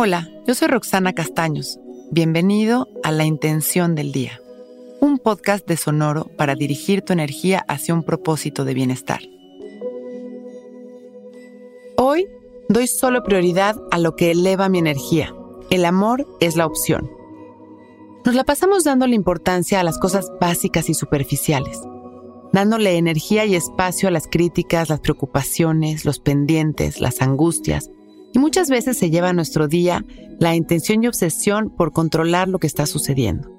Hola, yo soy Roxana Castaños. Bienvenido a La Intención del Día, un podcast de Sonoro para dirigir tu energía hacia un propósito de bienestar. Hoy doy solo prioridad a lo que eleva mi energía. El amor es la opción. Nos la pasamos dándole importancia a las cosas básicas y superficiales, dándole energía y espacio a las críticas, las preocupaciones, los pendientes, las angustias, y muchas veces se lleva nuestro día la intención y obsesión por controlar lo que está sucediendo.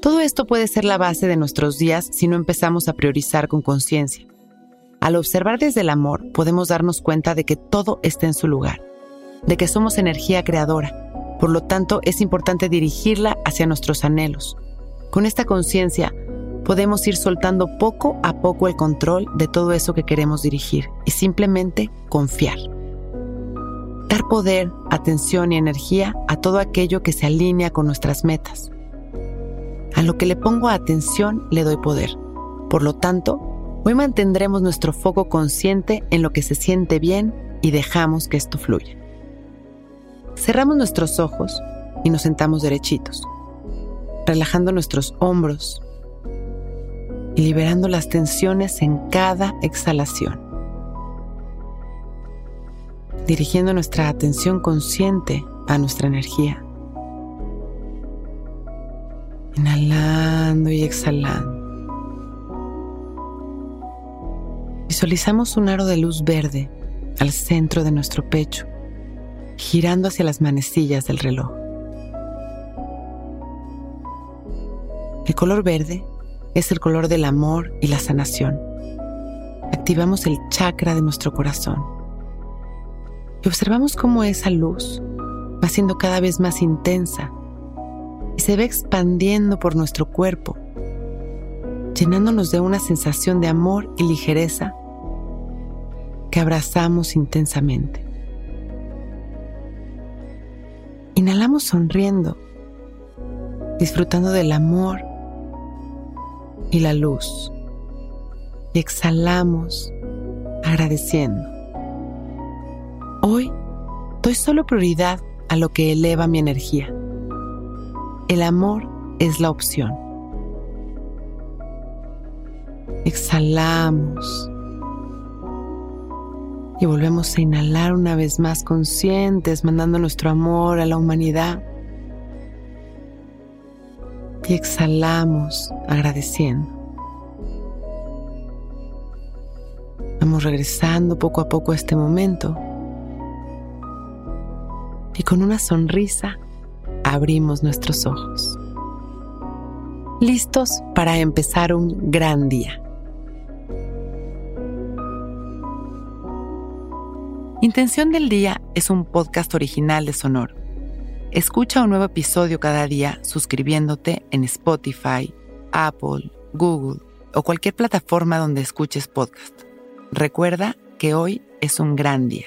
Todo esto puede ser la base de nuestros días si no empezamos a priorizar con conciencia. Al observar desde el amor podemos darnos cuenta de que todo está en su lugar, de que somos energía creadora, por lo tanto es importante dirigirla hacia nuestros anhelos. Con esta conciencia podemos ir soltando poco a poco el control de todo eso que queremos dirigir y simplemente confiar. Dar poder, atención y energía a todo aquello que se alinea con nuestras metas. A lo que le pongo atención le doy poder. Por lo tanto, hoy mantendremos nuestro foco consciente en lo que se siente bien y dejamos que esto fluya. Cerramos nuestros ojos y nos sentamos derechitos, relajando nuestros hombros y liberando las tensiones en cada exhalación dirigiendo nuestra atención consciente a nuestra energía. Inhalando y exhalando. Visualizamos un aro de luz verde al centro de nuestro pecho, girando hacia las manecillas del reloj. El color verde es el color del amor y la sanación. Activamos el chakra de nuestro corazón y observamos cómo esa luz va siendo cada vez más intensa y se ve expandiendo por nuestro cuerpo, llenándonos de una sensación de amor y ligereza que abrazamos intensamente. Inhalamos sonriendo, disfrutando del amor y la luz. Y exhalamos agradeciendo. Hoy doy solo prioridad a lo que eleva mi energía. El amor es la opción. Exhalamos y volvemos a inhalar una vez más conscientes, mandando nuestro amor a la humanidad. Y exhalamos agradeciendo. Vamos regresando poco a poco a este momento y con una sonrisa abrimos nuestros ojos. Listos para empezar un gran día. Intención del Día es un podcast original de Sonor. Escucha un nuevo episodio cada día suscribiéndote en Spotify, Apple, Google o cualquier plataforma donde escuches podcast. Recuerda que hoy es un gran día.